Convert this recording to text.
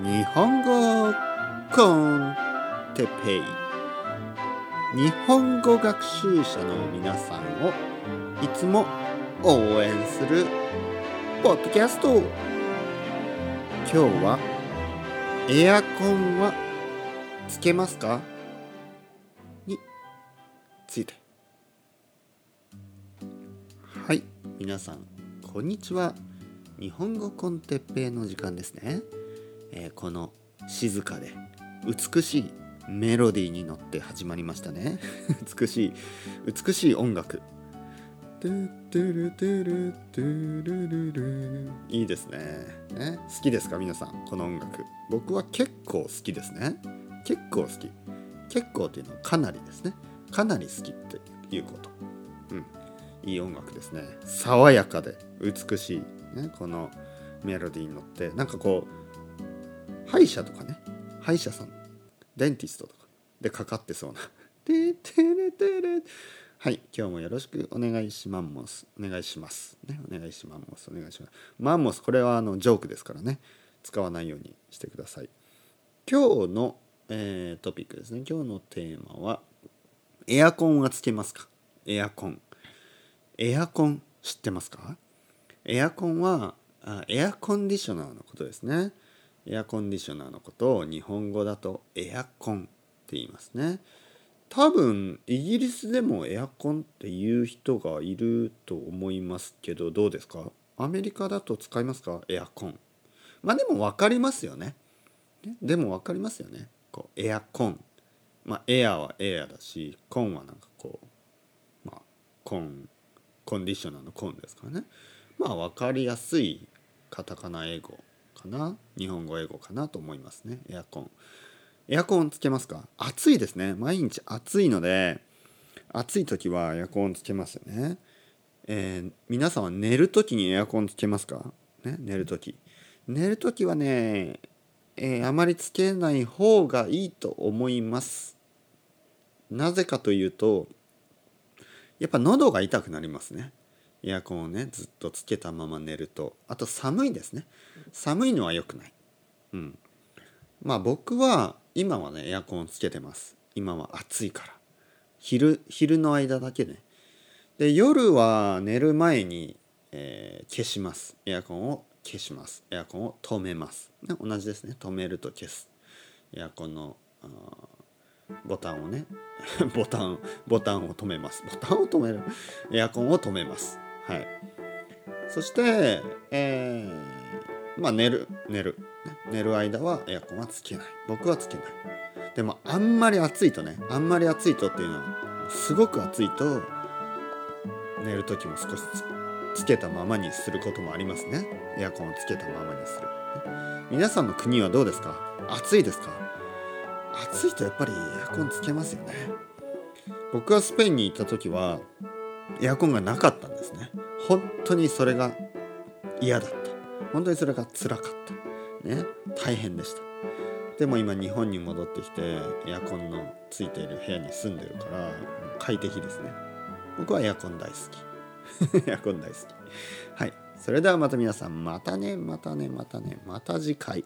日本語コンテペイ。日本語学習者の皆さんをいつも応援するポッドキャスト。今日はエアコンはつけますか？について。はい皆さんこんにちは。日本語コンテッペイの時間ですね、えーこの静かで美しいメロディーに乗って始まりましたね。美しい美しい音楽。いいですね。ね？好きですか皆さん？この音楽。僕は結構好きですね。結構好き。結構っていうのはかなりですね。かなり好きっていうこと。うん。いい音楽ですね。爽やかで美しい、ね、このメロディーに乗って。なんかこう歯医者とかね歯医者さんデンティストとかでかかってそうな「ててれてれ」はい今日もよろしくお願いします。お願いします。ねお願いします。お願いします。マンモスこれはあのジョークですからね。使わないようにしてください。今日の、えートピックですね。今日のテーマはエアコンはつけますか？エアコン。エアコン知ってますか？エアコンはあエアコンディショナーのことですね。エアコンディショナーのことを日本語だとエアコンって言いますね。多分イギリスでもエアコンっていう人がいると思いますけどどうですか？アメリカだと使いますか？エアコン。まあでも分かりますよね。ね？でも分かりますよね。こうエアコン。まあエアはエアだしコンはなんかこうまあコンコンディショナーのコンですからね。まあ分かりやすいカタカナ英語。かな？日本語英語かなと思いますね。エアコン。エアコンつけますか？暑いですね。毎日暑いので暑い時はエアコンつけますよね、えー皆さんは寝る時にエアコンつけますか、ね、寝る時。寝る時はね、えーあまりつけない方がいいと思います。なぜかというとやっぱ喉が痛くなりますね。エアコンをねずっとつけたまま寝ると。あと寒いですね。寒いのは良くない。うん。まあ僕は今はねエアコンつけてます。今は暑いから。昼昼の間だけね。で夜は寝る前に、えー消します。エアコンを消します。エアコンを止めます、ね、同じですね。止めると消す。エアコンのボタンをね。ボタンボタンを止めます。ボタンを止める。エアコンを止めます。はい。そして、えーまあ寝る寝る。寝る間はエアコンはつけない。僕はつけない。でもあんまり暑いとねあんまり暑いとっていうのはすごく暑いと寝る時も少しつつけたままにすることもありますね。エアコンをつけたままにする。皆さんの国はどうですか？暑いですか？暑いとやっぱりエアコンつけますよね。僕がスペインに行った時はエアコンがなかったんですね。本当にそれが嫌だった。本当にそれが辛かった。ね。大変でした。でも今日本に戻ってきてエアコンのついている部屋に住んでるから快適ですね。僕はエアコン大好き。エアコン大好き。はい。それではまた皆さん。またねまたねまたねまた次回。